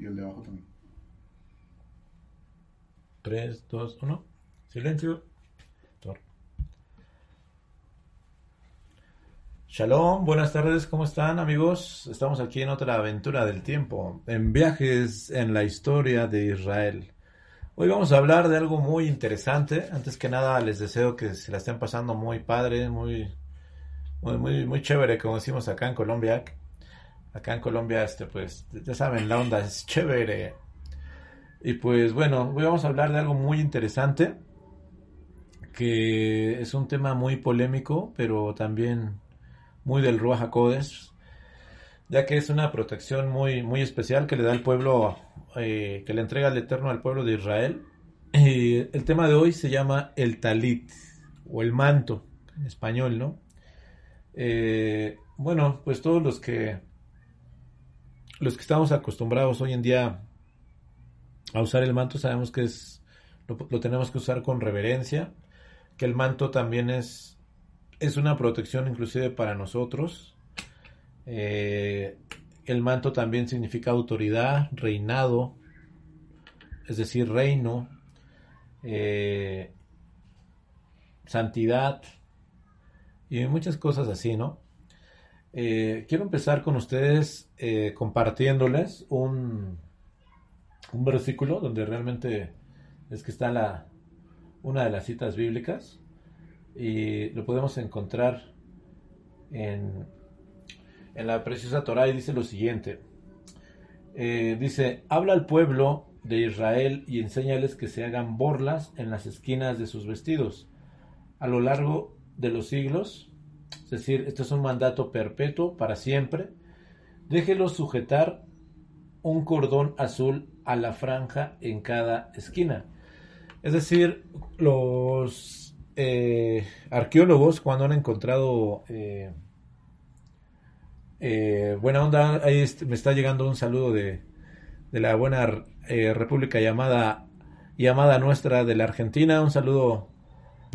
Y el de abajo también. 3, 2, 1. Silencio. Shalom, buenas tardes, ¿cómo están amigos? Estamos aquí en otra aventura del tiempo, en viajes en la historia de Israel. Hoy vamos a hablar de algo muy interesante. Antes que nada les deseo que se la estén pasando muy padre, muy, muy, muy, muy chévere, como decimos acá en Colombia. Acá en Colombia, este, pues, ya saben, la onda es chévere. Y pues bueno, hoy vamos a hablar de algo muy interesante, que es un tema muy polémico, pero también muy del Ruach HaKodesh, ya que es una protección muy, muy especial que le da el pueblo, eh, que le entrega el Eterno al pueblo de Israel. Y el tema de hoy se llama el talit, o el manto, en español, ¿no? Eh, bueno, pues todos los que, los que estamos acostumbrados hoy en día a usar el manto sabemos que es, lo, tenemos que usar con reverencia, que el manto también es es una protección inclusive para nosotros. Eh, el manto también significa autoridad, reinado, es decir, reino, eh, santidad y muchas cosas así, ¿no? Eh, quiero empezar con ustedes compartiéndoles un, un versículo donde realmente es que está la, una de las citas bíblicas y lo podemos encontrar en, en la preciosa Torah y dice lo siguiente. Eh, dice, habla al pueblo de Israel y enséñales que se hagan borlas en las esquinas de sus vestidos a lo largo de los siglos. Es decir, esto es un mandato perpetuo para siempre. Déjelos sujetar un cordón azul a la franja en cada esquina. Es decir, los eh, arqueólogos cuando han encontrado eh, eh, buena onda, ahí me está llegando un saludo de, de la buena república llamada llamada nuestra de la Argentina, un saludo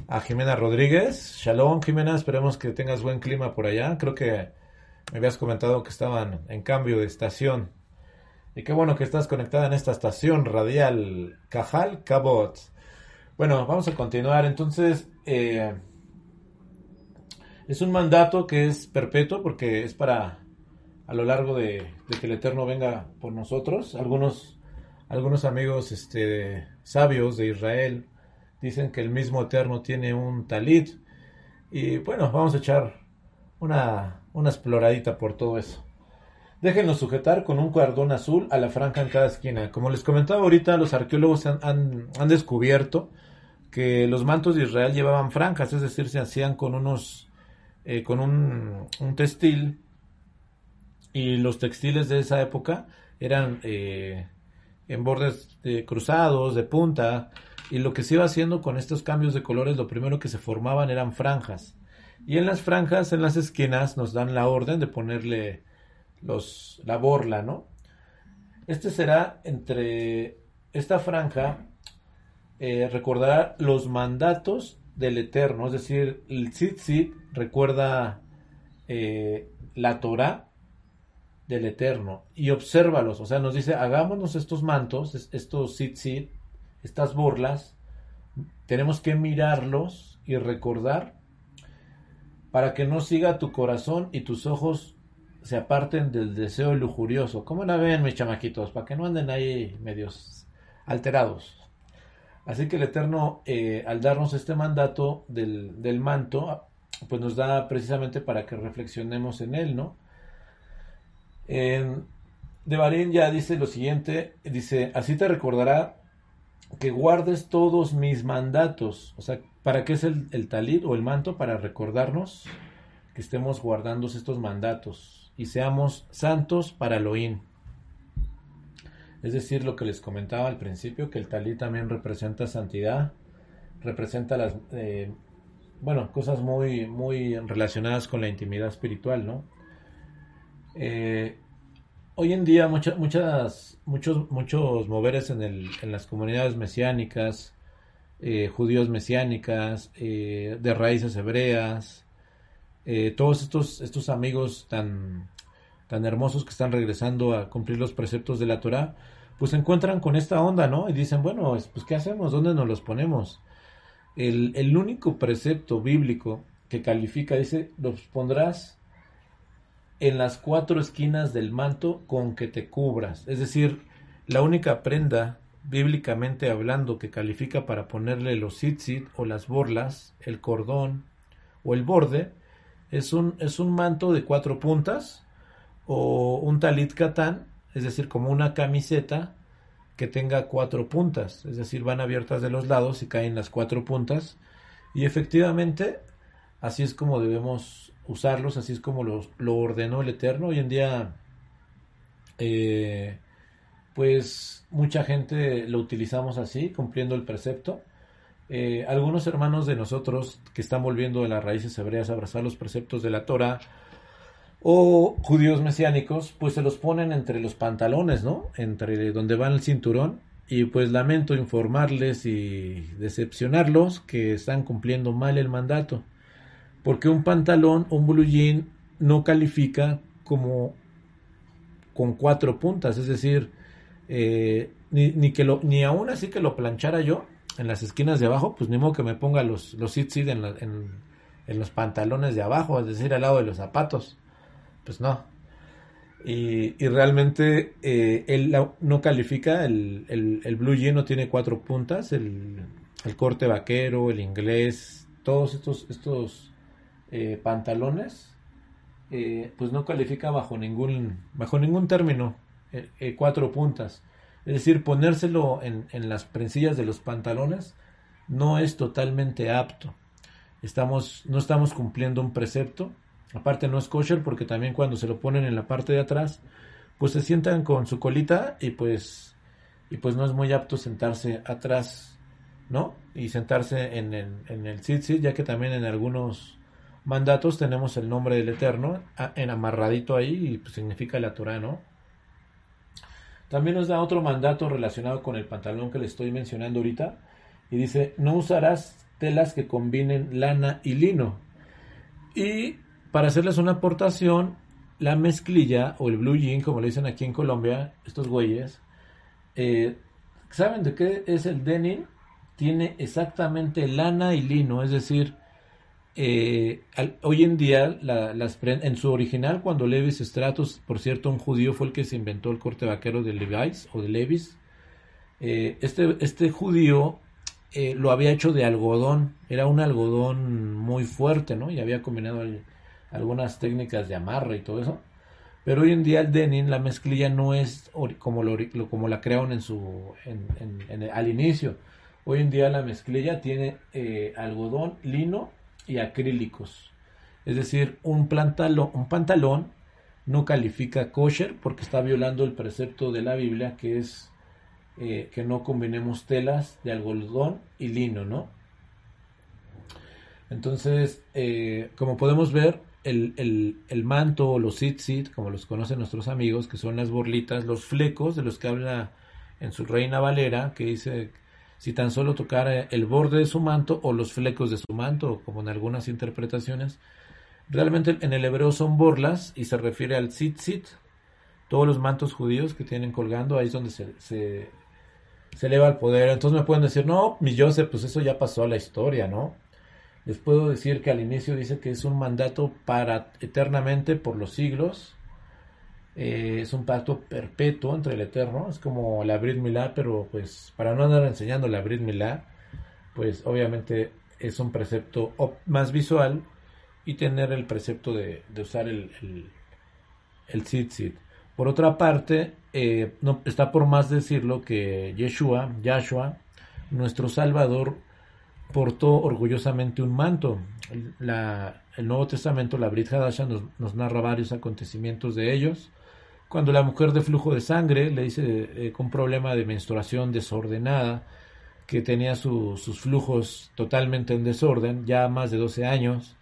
a Jimena Rodríguez, shalom Jimena, esperemos que tengas buen clima por allá, creo que me habías comentado que estaban en cambio de estación. Y qué bueno que estás conectada en esta estación radial Cajal Cabot. Bueno, vamos a continuar. Entonces, eh, es un mandato que es perpetuo porque es para a lo largo de, que el Eterno venga por nosotros. Algunos, algunos amigos este, sabios de Israel dicen que el mismo Eterno tiene un talit. Y bueno, vamos a echar una, una exploradita por todo eso. Déjenlo sujetar con un cordón azul a la franja en cada esquina. Como les comentaba ahorita, los arqueólogos han, han descubierto que los mantos de Israel llevaban franjas, es decir, se hacían con unos, eh, con un, textil, y los textiles de esa época eran eh, en bordes cruzados, de punta, y lo que se iba haciendo con estos cambios de colores, lo primero que se formaban eran franjas. Y en las franjas, en las esquinas, nos dan la orden de ponerle los, la borla, ¿no? Este será entre esta franja eh, recordará los mandatos del Eterno, es decir, el tzitzit recuerda eh, la Torah del Eterno y obsérvalos, o sea, nos dice, hagámonos estos mantos, estos tzitzit, estas burlas, tenemos que mirarlos y recordar para que no siga tu corazón y tus ojos se aparten del deseo lujurioso. ¿Cómo la ven, mis chamaquitos? Para que no anden ahí medios alterados. Así que el Eterno, eh, al darnos este mandato del, manto, pues nos da precisamente para que reflexionemos en él, ¿no? De Barín ya dice lo siguiente, dice, así te recordará que guardes todos mis mandatos. O sea, ¿para qué es el, el talit o el manto? Para recordarnos que estemos guardando estos mandatos y seamos santos para Elohim. Es decir, lo que les comentaba al principio, que el talí también representa santidad, representa las, eh, bueno, cosas muy, muy relacionadas con la intimidad espiritual, ¿no? Eh, hoy en día muchas, muchas, muchos, muchos moveres en, el, en las comunidades mesiánicas, eh, judíos mesiánicas, de raíces hebreas, todos estos, estos amigos tan tan hermosos que están regresando a cumplir los preceptos de la Torah, pues se encuentran con esta onda, ¿no? Y dicen, bueno, pues ¿qué hacemos? ¿Dónde nos los ponemos? El, el único precepto bíblico que califica, dice, los pondrás en las cuatro esquinas del manto con que te cubras. Es decir, la única prenda, bíblicamente hablando, que califica para ponerle los tzitzit o las borlas, el cordón o el borde, es un, es un manto de cuatro puntas o un talit katán, es decir, como una camiseta que tenga cuatro puntas, es decir, van abiertas de los lados y caen las cuatro puntas. Y efectivamente, así es como debemos usarlos, así es como los, lo ordenó el Eterno. Hoy en día, eh, pues mucha gente lo utilizamos así, cumpliendo el precepto. Eh, algunos hermanos de nosotros que están volviendo de las raíces hebreas a abrazar los preceptos de la Torah o judíos mesiánicos, pues se los ponen entre los pantalones, ¿no? Entre donde va el cinturón. Y pues lamento informarles y decepcionarlos que están cumpliendo mal el mandato. Porque un pantalón, un blue jean, no califica como con cuatro puntas. Es decir, eh, ni, ni, que ni aún así que lo planchara yo en las esquinas de abajo, pues ni modo que me ponga los, los en, en, en los pantalones de abajo, es decir, al lado de los zapatos pues no. Y, y realmente eh, él no califica, el, el, blue jean no tiene cuatro puntas, el, el, corte vaquero, el inglés, todos estos, estos eh, pantalones, eh, pues no califica bajo ningún, bajo ningún término cuatro puntas. Es decir, ponérselo en, en las prensillas de los pantalones no es totalmente apto. Estamos, no estamos cumpliendo un precepto Aparte no es kosher porque también cuando se lo ponen en la parte de atrás, pues se sientan con su colita y pues y pues no es muy apto sentarse atrás, ¿no? Y sentarse en el, en el ya que también en algunos mandatos tenemos el nombre del Eterno en amarradito ahí y pues significa la Torah, ¿no? También nos da otro mandato relacionado con el pantalón que le estoy mencionando ahorita y dice, no usarás telas que combinen lana y lino. Y para hacerles una aportación, la mezclilla o el blue jean, como le dicen aquí en Colombia, estos güeyes, eh, ¿saben de qué es el denim? Tiene exactamente lana y lino, es decir, eh, hoy en día las en su original cuando Levis Stratus, por cierto, un judío fue el que se inventó el corte vaquero de Levi's o de Levis. Eh, este, este judío lo había hecho de algodón, era un algodón muy fuerte, ¿no? Y había combinado algunas técnicas de amarre y todo eso. Pero hoy en día el denim, la mezclilla no es como, lo, como la crearon en su, al inicio. Hoy en día la mezclilla tiene eh, algodón, lino y acrílicos. Es decir, un, pantalón, un pantalón no califica kosher porque está violando el precepto de la Biblia que es eh, que no combinemos telas de algodón y lino, ¿no? Entonces, eh, como podemos ver, el, el, manto los tzitzit, como los conocen nuestros amigos, que son las borlitas, los flecos de los que habla en su Reina Valera, que dice si tan solo tocara el borde de su manto o los flecos de su manto, como en algunas interpretaciones. Realmente en el hebreo son borlas y se refiere al tzitzit, todos los mantos judíos que tienen colgando, ahí es donde se, se, se eleva el poder. Entonces me pueden decir, no, mi Joseph, pues eso ya pasó a la historia, ¿no? Les puedo decir que al inicio dice que es un mandato para eternamente por los siglos. Eh, es un pacto perpetuo entre el Eterno. Es como la Brit Milá, pero pues para no andar enseñando la Brit Milá, pues obviamente es un precepto más visual y tener el precepto de, usar el, el, el tzitzit. Por otra parte, eh, no, está por más decirlo que Yeshua, Yahshua, nuestro Salvador, portó orgullosamente un manto. el Nuevo Testamento, la Brit Hadasha, nos, narra varios acontecimientos de ellos. Cuando la mujer de flujo de sangre le dice eh, con problema de menstruación desordenada, que tenía sus flujos totalmente en desorden, ya más de 12 años,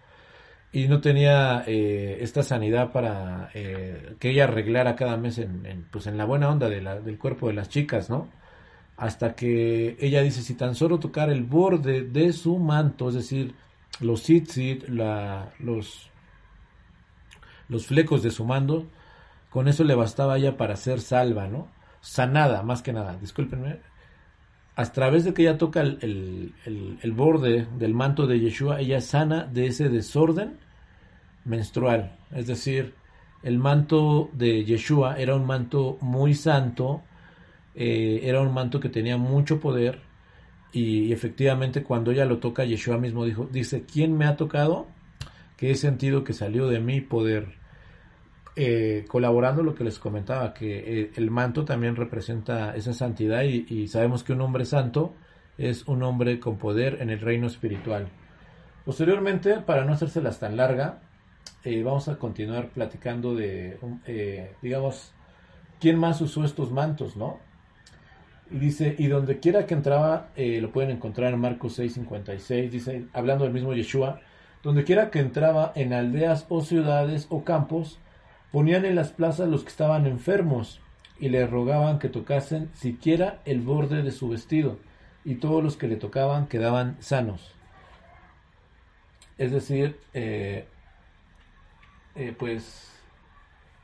y no tenía eh, esta sanidad para eh, que ella arreglara cada mes en, pues en la buena onda del cuerpo de las chicas, ¿no? hasta que ella dice si tan solo tocar el borde de su manto, es decir, los tzitzit, la, los, los flecos de su mando, con eso le bastaba a ella para ser salva, ¿no? Sanada, más que nada, discúlpenme. A través de que ella toca el, el borde del manto de Yeshua, ella sana de ese desorden menstrual. Es decir, el manto de Yeshua era un manto muy santo, eh, era un manto que tenía mucho poder y, efectivamente cuando ella lo toca, Yeshua mismo dijo, dice, ¿quién me ha tocado? Que he sentido que salió de mi poder. Eh, colaborando lo que les comentaba, que eh, el manto también representa esa santidad y, sabemos que un hombre santo es un hombre con poder en el reino espiritual. Posteriormente, para no hacérselas tan larga, vamos a continuar platicando de, digamos, quién más usó estos mantos, ¿no? Y dice, y donde quiera que entraba, eh, lo pueden encontrar en Marcos 6:56, dice, hablando del mismo Yeshua, donde quiera que entraba en aldeas o ciudades o campos, ponían en las plazas los que estaban enfermos y le rogaban que tocasen siquiera el borde de su vestido, y todos los que le tocaban quedaban sanos. Es decir, eh, eh, pues,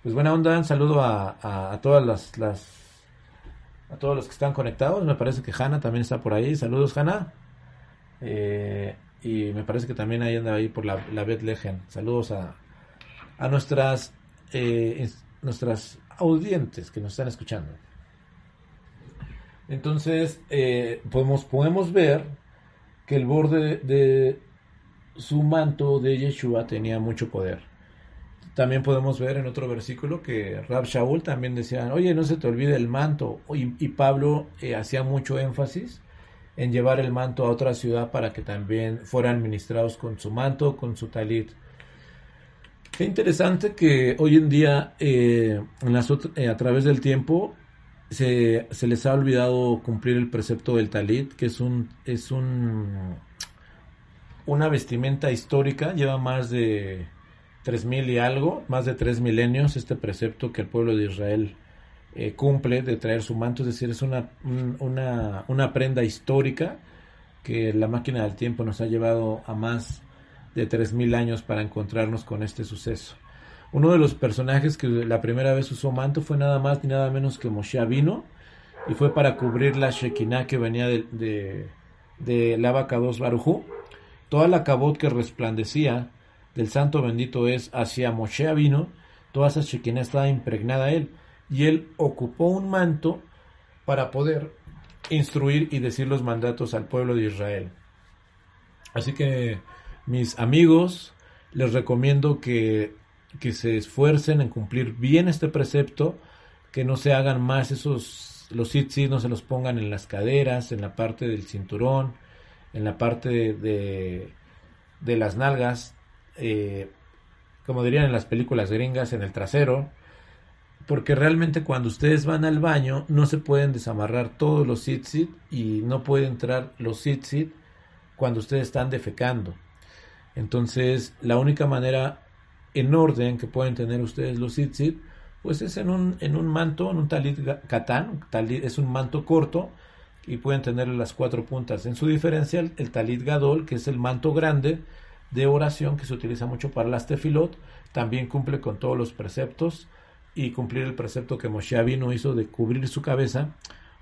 pues buena onda, un saludo a, a, todas las a todos los que están conectados. Me parece que Hanna también está por ahí. Saludos, Hanna. Eh, y me parece que también ahí anda ahí por la, la Bethlehem. Saludos a, a nuestras, eh, nuestras audientes que nos están escuchando. Entonces, eh, podemos, podemos ver que el borde de su manto de Yeshua tenía mucho poder. También podemos ver en otro versículo que Rab Shaul también decía, oye, no se te olvide el manto. Y, Pablo eh, hacía mucho énfasis en llevar el manto a otra ciudad para que también fueran ministrados con su manto, con su talit. Qué interesante que hoy en día, eh, eh, a través del tiempo, se, se, les ha olvidado cumplir el precepto del talit, que es un, es un, una vestimenta histórica, lleva más de tres mil y algo, más de tres milenios, este precepto que el pueblo de Israel eh, cumple de traer su manto, es decir, es una, una, una prenda histórica que la máquina del tiempo nos ha llevado a más de tres mil años para encontrarnos con este suceso. Uno de los personajes que la primera vez usó manto fue nada más ni nada menos que Moshe vino y fue para cubrir la Shekinah que venía de, de, de la vaca 2 Barujú. Toda la cabot que resplandecía del santo bendito es hacia Moshe vino, toda esa Shekinah estaba impregnada a él, y él ocupó un manto para poder instruir y decir los mandatos al pueblo de Israel. Así que, mis amigos, les recomiendo que, que se esfuercen en cumplir bien este precepto, que no se hagan más esos, los tzitzit no se los pongan en las caderas, en la parte del cinturón, en la parte de, de las nalgas, eh, como dirían en las películas gringas, en el trasero, porque realmente cuando ustedes van al baño no se pueden desamarrar todos los sit y no puede entrar los sit cuando ustedes están defecando. Entonces, la única manera en orden que pueden tener ustedes los sit pues es en un, en un manto, en un talit katán, talit, es un manto corto y pueden tener las cuatro puntas. En su diferencial, el talit gadol, que es el manto grande, de oración que se utiliza mucho para las tefilot, también cumple con todos los preceptos y cumplir el precepto que Moshe vino hizo de cubrir su cabeza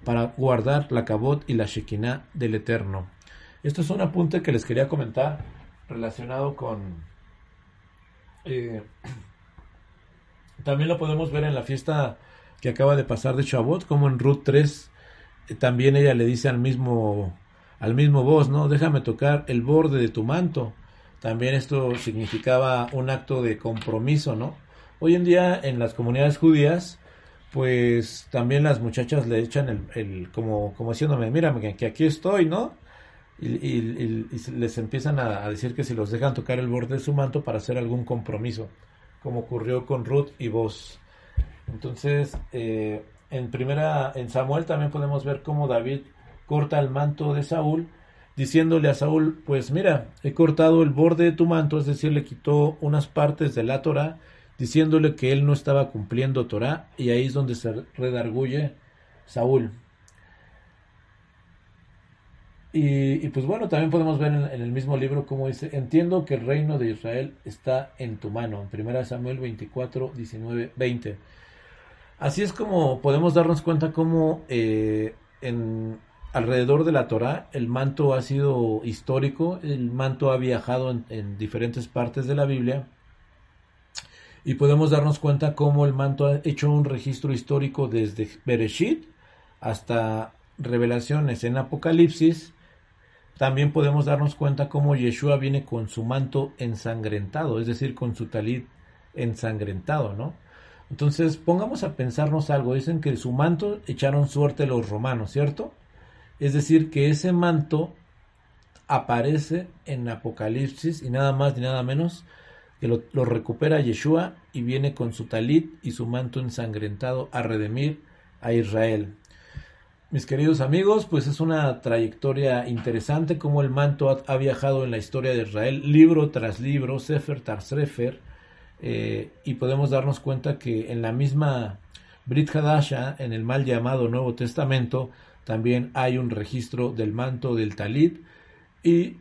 para guardar la cabot y la shekinah del Eterno. Esto es un apunte que les quería comentar relacionado con... Eh, también lo podemos ver en la fiesta que acaba de pasar de Shavuot, como en Ruth 3, eh, también ella le dice al mismo, al mismo voz, ¿no? Déjame tocar el borde de tu manto. También esto significaba un acto de compromiso, ¿no? Hoy en día en las comunidades judías, pues también las muchachas le echan el, el como, como diciéndome, mira, que aquí estoy, ¿no? Y, les empiezan a, decir que si los dejan tocar el borde de su manto para hacer algún compromiso, como ocurrió con Ruth y vos. Entonces, eh, en primera, en Samuel también podemos ver cómo David corta el manto de Saúl diciéndole a Saúl, pues mira, he cortado el borde de tu manto, es decir, le quitó unas partes de la Torah, diciéndole que él no estaba cumpliendo Torah, y ahí es donde se redarguye Saúl. Y, pues bueno, también podemos ver en, el mismo libro cómo dice, entiendo que el reino de Israel está en tu mano, en 1 Samuel 24, 19, 20. Así es como podemos darnos cuenta cómo eh, en alrededor de la Torah el manto ha sido histórico, el manto ha viajado en diferentes partes de la Biblia y podemos darnos cuenta cómo el manto ha hecho un registro histórico desde Bereshit hasta revelaciones en Apocalipsis. También podemos darnos cuenta cómo Yeshua viene con su manto ensangrentado, es decir, con su talit ensangrentado, ¿no? Entonces, pongamos a pensarnos algo. Dicen que su manto echaron suerte los romanos, ¿cierto? Es decir, que ese manto aparece en Apocalipsis y nada más ni nada menos que lo, lo, recupera Yeshua y viene con su talit y su manto ensangrentado a redimir a Israel. Mis queridos amigos, pues es una trayectoria interesante como el manto ha, viajado en la historia de Israel, libro tras libro, Sefer tras Sefer, eh, y podemos darnos cuenta que en la misma Brit Hadasha, en el mal llamado Nuevo Testamento, también hay un registro del manto del talit y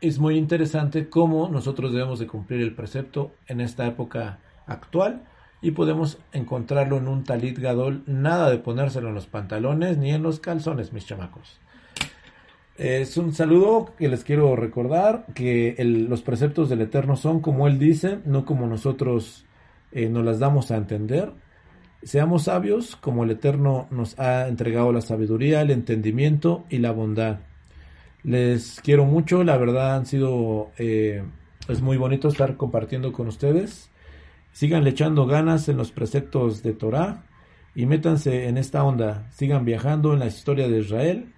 es muy interesante cómo nosotros debemos de cumplir el precepto en esta época actual y podemos encontrarlo en un talit gadol, nada de ponérselo en los pantalones ni en los calzones, mis chamacos. Es un saludo que les quiero recordar que los preceptos del Eterno son como Él dice, no como nosotros eh, nos las damos a entender. Seamos sabios como el Eterno nos ha entregado la sabiduría, el entendimiento y la bondad. Les quiero mucho, la verdad han sido, eh, es muy bonito estar compartiendo con ustedes. Sigan echando ganas en los preceptos de Torah y métanse en esta onda. Sigan viajando en la historia de Israel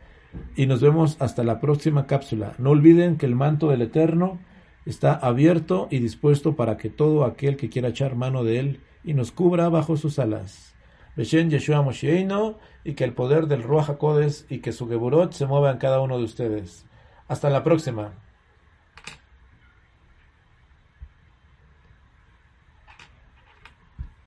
y nos vemos hasta la próxima cápsula. No olviden que el manto del Eterno está abierto y dispuesto para que todo aquel que quiera echar mano de él y nos cubra bajo sus alas. Beshen Yeshua Mosheino y que el poder del Ruach HaKodes y que su Geburot se mueva en cada uno de ustedes. Hasta la próxima.